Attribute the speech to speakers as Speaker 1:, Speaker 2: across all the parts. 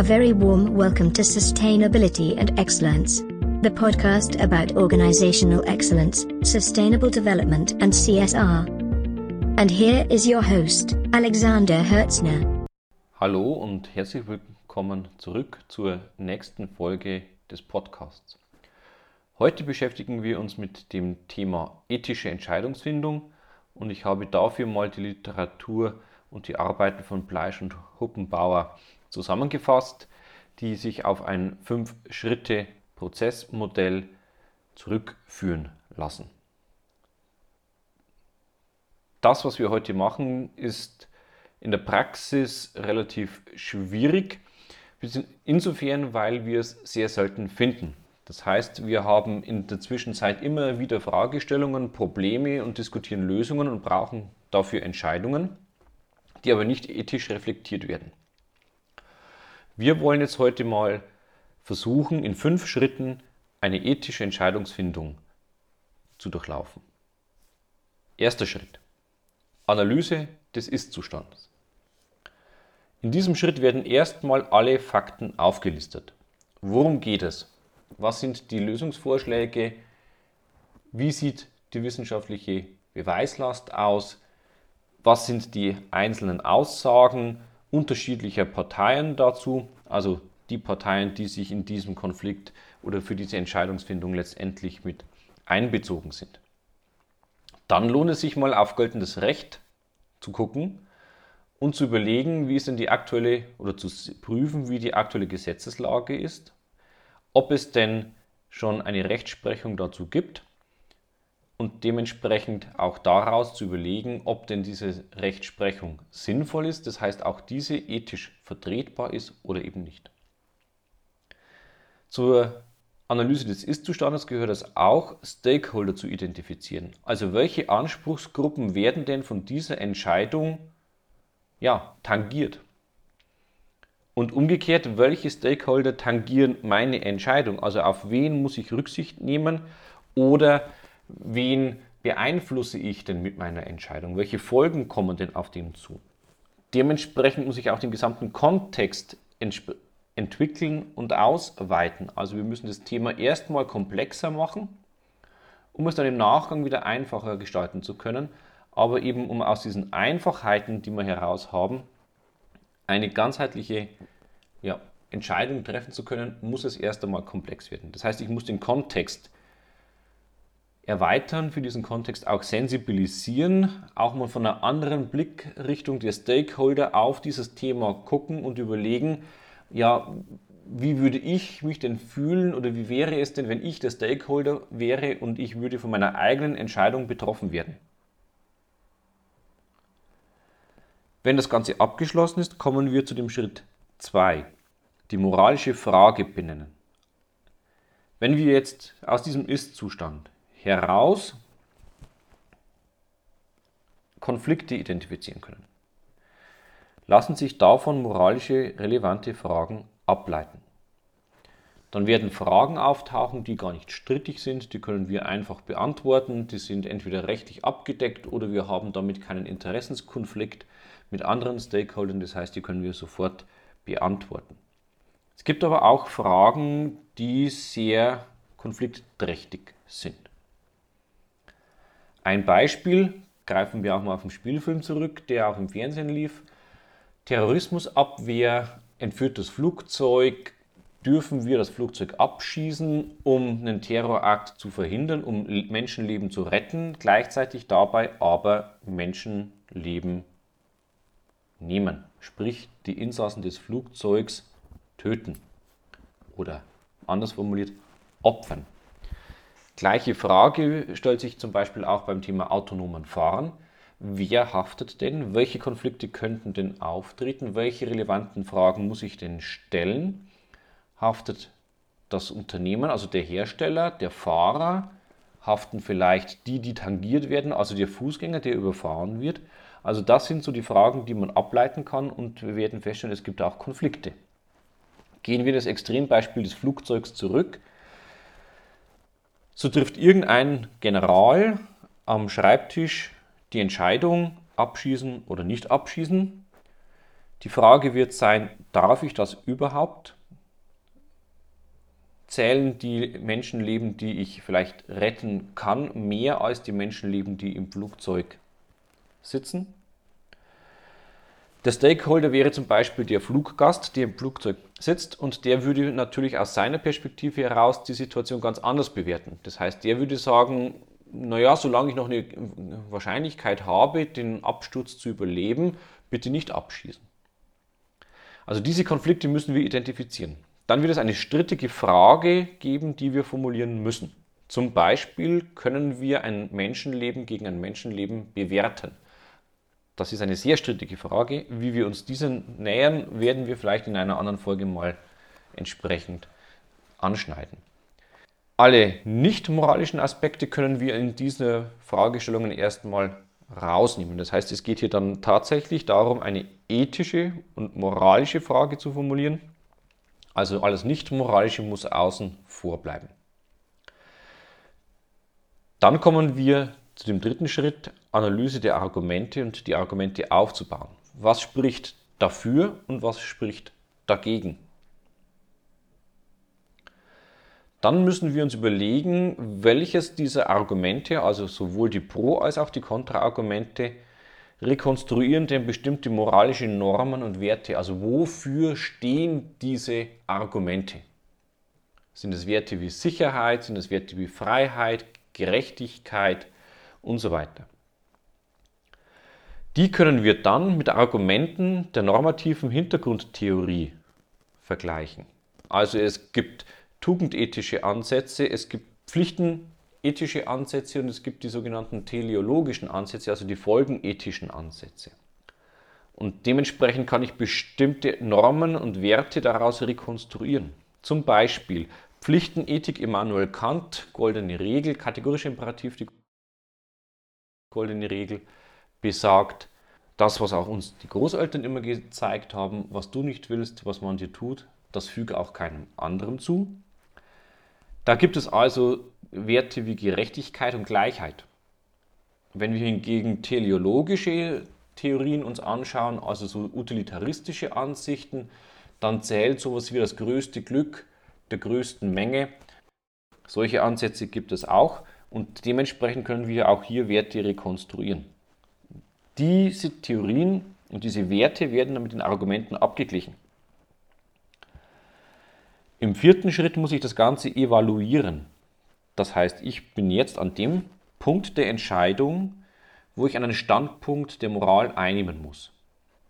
Speaker 1: A very warm welcome to Sustainability and Excellence, the podcast about organizational excellence, sustainable development, and CSR. And here is your host, Alexander Hertzner.
Speaker 2: Hallo und herzlich willkommen zurück zur nächsten Folge des Podcasts. Heute beschäftigen wir uns mit dem Thema ethische Entscheidungsfindung und ich habe dafür mal die Literatur und die Arbeiten von Bleisch und Huppenbauer zusammengefasst, die sich auf ein Fünf-Schritte-Prozessmodell zurückführen lassen. Das, was wir heute machen, ist in der Praxis relativ schwierig, insofern, weil wir es sehr selten finden. Das heißt, wir haben in der Zwischenzeit immer wieder Fragestellungen, Probleme und diskutieren Lösungen und brauchen dafür Entscheidungen, die aber nicht ethisch reflektiert werden. Wir wollen jetzt heute mal versuchen, in fünf Schritten eine ethische Entscheidungsfindung zu durchlaufen. Erster Schritt. Analyse des Ist-Zustandes. In diesem Schritt werden erstmal alle Fakten aufgelistet. Worum geht es? Was sind die Lösungsvorschläge? Wie sieht die wissenschaftliche Beweislast aus? Was sind die einzelnen Aussagen? Unterschiedlicher Parteien dazu, also die Parteien, die sich in diesem Konflikt oder für diese Entscheidungsfindung letztendlich mit einbezogen sind. Dann lohnt es sich mal auf geltendes Recht zu gucken und zu überlegen, wie ist denn die aktuelle oder zu prüfen, wie die aktuelle Gesetzeslage ist, ob es denn schon eine Rechtsprechung dazu gibt und dementsprechend auch daraus zu überlegen, ob denn diese Rechtsprechung sinnvoll ist, das heißt auch diese ethisch vertretbar ist oder eben nicht. Zur Analyse des Ist-Zustandes gehört es auch, Stakeholder zu identifizieren. Also welche Anspruchsgruppen werden denn von dieser Entscheidung ja, tangiert? Und umgekehrt, welche Stakeholder tangieren meine Entscheidung? Also auf wen muss ich Rücksicht nehmen oder wen beeinflusse ich denn mit meiner Entscheidung? Welche Folgen kommen denn auf dem zu? Dementsprechend muss ich auch den gesamten Kontext entwickeln und ausweiten. Also wir müssen das Thema erstmal komplexer machen, um es dann im Nachgang wieder einfacher gestalten zu können. Aber eben um aus diesen Einfachheiten, die wir heraus haben, eine ganzheitliche ja, Entscheidung treffen zu können, muss es erst einmal komplex werden. Das heißt, ich muss den Kontext erweitern, für diesen Kontext auch sensibilisieren, auch mal von einer anderen Blickrichtung der Stakeholder auf dieses Thema gucken und überlegen, ja, wie würde ich mich denn fühlen oder wie wäre es denn, wenn ich der Stakeholder wäre und ich würde von meiner eigenen Entscheidung betroffen werden? Wenn das Ganze abgeschlossen ist, kommen wir zu dem Schritt 2, die moralische Frage benennen. Wenn wir jetzt aus diesem Ist-Zustand heraus Konflikte identifizieren können. Lassen sich davon moralische relevante Fragen ableiten. Dann werden Fragen auftauchen, die gar nicht strittig sind, die können wir einfach beantworten, die sind entweder rechtlich abgedeckt oder wir haben damit keinen Interessenskonflikt mit anderen Stakeholdern, das heißt, die können wir sofort beantworten. Es gibt aber auch Fragen, die sehr konfliktträchtig sind. Ein Beispiel, greifen wir auch mal auf den Spielfilm zurück, der auch im Fernsehen lief. Terrorismusabwehr, entführtes Flugzeug, dürfen wir das Flugzeug abschießen, um einen Terrorakt zu verhindern, um Menschenleben zu retten, gleichzeitig dabei aber Menschenleben nehmen. Sprich, die Insassen des Flugzeugs töten oder anders formuliert, opfern. Gleiche Frage stellt sich zum Beispiel auch beim Thema autonomen Fahren. Wer haftet denn? Welche Konflikte könnten denn auftreten? Welche relevanten Fragen muss ich denn stellen? Haftet das Unternehmen, also der Hersteller, der Fahrer? Haften vielleicht die, die tangiert werden, also der Fußgänger, der überfahren wird? Also das sind so die Fragen, die man ableiten kann und wir werden feststellen, es gibt auch Konflikte. Gehen wir das Extrembeispiel des Flugzeugs zurück. So trifft irgendein General am Schreibtisch die Entscheidung, abschießen oder nicht abschießen. Die Frage wird sein, darf ich das überhaupt? Zählen die Menschenleben, die ich vielleicht retten kann, mehr als die Menschenleben, die im Flugzeug sitzen? Der Stakeholder wäre zum Beispiel der Fluggast, der im Flugzeug sitzt und der würde natürlich aus seiner Perspektive heraus die Situation ganz anders bewerten. Das heißt, der würde sagen, naja, solange ich noch eine Wahrscheinlichkeit habe, den Absturz zu überleben, bitte nicht abschießen. Also diese Konflikte müssen wir identifizieren. Dann wird es eine strittige Frage geben, die wir formulieren müssen. Zum Beispiel können wir ein Menschenleben gegen ein Menschenleben bewerten. Das ist eine sehr strittige Frage. Wie wir uns diesen nähern, werden wir vielleicht in einer anderen Folge mal entsprechend anschneiden. Alle nicht moralischen Aspekte können wir in diesen Fragestellungen erstmal rausnehmen. Das heißt, es geht hier dann tatsächlich darum, eine ethische und moralische Frage zu formulieren. Also alles Nicht-Moralische muss außen vor bleiben. Dann kommen wir zu dem dritten Schritt, Analyse der Argumente und die Argumente aufzubauen. Was spricht dafür und was spricht dagegen? Dann müssen wir uns überlegen, welches dieser Argumente, also sowohl die Pro- als auch die Kontraargumente, rekonstruieren denn bestimmte moralische Normen und Werte. Also wofür stehen diese Argumente? Sind es Werte wie Sicherheit, sind es Werte wie Freiheit, Gerechtigkeit und so weiter. Die können wir dann mit Argumenten der normativen Hintergrundtheorie vergleichen. Also es gibt tugendethische Ansätze, es gibt pflichtenethische Ansätze und es gibt die sogenannten teleologischen Ansätze, also die folgenethischen Ansätze. Und dementsprechend kann ich bestimmte Normen und Werte daraus rekonstruieren. Zum Beispiel Pflichtenethik Immanuel Kant, goldene Regel, kategorische Imperativ, die goldene Regel besagt, das, was auch uns die Großeltern immer gezeigt haben, was du nicht willst, was man dir tut, das füge auch keinem anderen zu. Da gibt es also Werte wie Gerechtigkeit und Gleichheit. Wenn wir hingegen teleologische Theorien uns anschauen, also so utilitaristische Ansichten, dann zählt sowas wie das größte Glück der größten Menge. Solche Ansätze gibt es auch und dementsprechend können wir auch hier Werte rekonstruieren. Diese Theorien und diese Werte werden dann mit den Argumenten abgeglichen. Im vierten Schritt muss ich das Ganze evaluieren. Das heißt, ich bin jetzt an dem Punkt der Entscheidung, wo ich einen Standpunkt der Moral einnehmen muss.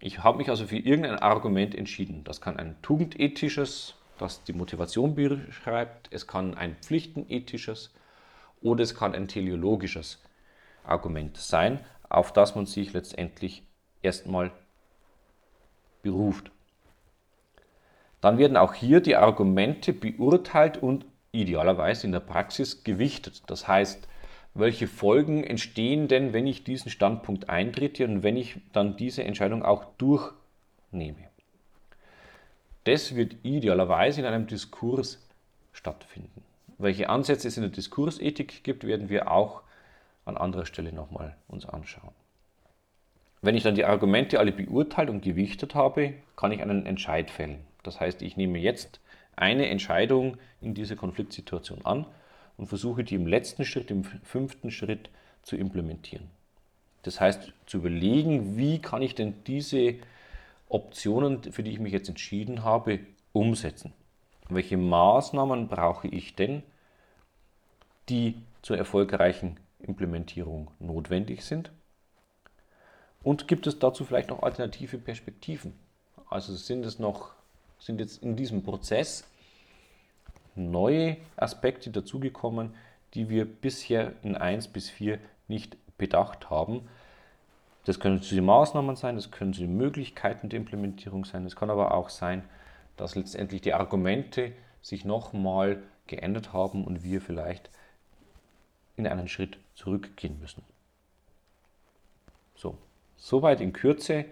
Speaker 2: Ich habe mich also für irgendein Argument entschieden. Das kann ein tugendethisches, das die Motivation beschreibt, es kann ein pflichtenethisches oder es kann ein teleologisches Argument sein, auf das man sich letztendlich erstmal beruft. Dann werden auch hier die Argumente beurteilt und idealerweise in der Praxis gewichtet. Das heißt, welche Folgen entstehen denn, wenn ich diesen Standpunkt eintrete und wenn ich dann diese Entscheidung auch durchnehme. Das wird idealerweise in einem Diskurs stattfinden. Welche Ansätze es in der Diskursethik gibt, werden wir auch an anderer Stelle nochmal uns anschauen. Wenn ich dann die Argumente alle beurteilt und gewichtet habe, kann ich einen Entscheid fällen. Das heißt, ich nehme jetzt eine Entscheidung in dieser Konfliktsituation an und versuche die im letzten Schritt, im fünften Schritt zu implementieren. Das heißt, zu überlegen, wie kann ich denn diese Optionen, für die ich mich jetzt entschieden habe, umsetzen. Welche Maßnahmen brauche ich denn, die zur erfolgreichen Implementierung notwendig sind? Und gibt es dazu vielleicht noch alternative Perspektiven? Also sind es noch sind jetzt in diesem Prozess neue Aspekte dazugekommen, die wir bisher in 1 bis 4 nicht bedacht haben. Das können die Maßnahmen sein, das können die Möglichkeiten der Implementierung sein, es kann aber auch sein, dass letztendlich die Argumente sich nochmal geändert haben und wir vielleicht in einen Schritt zurückgehen müssen. So, soweit in Kürze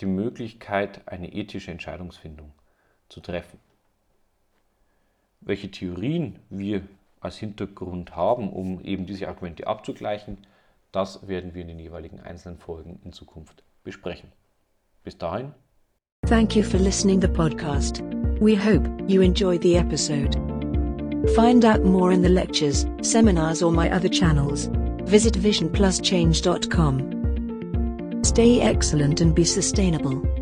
Speaker 2: die Möglichkeit, eine ethische Entscheidungsfindung zu treffen. Welche Theorien wir als Hintergrund haben, um eben diese Argumente abzugleichen, das werden wir in den jeweiligen einzelnen Folgen in Zukunft besprechen. Bis dahin,
Speaker 3: Thank you for listening the podcast. We hope you enjoyed the episode. Find out more in the lectures, seminars or my other channels. Visit visionpluschange.com. Stay excellent and be sustainable.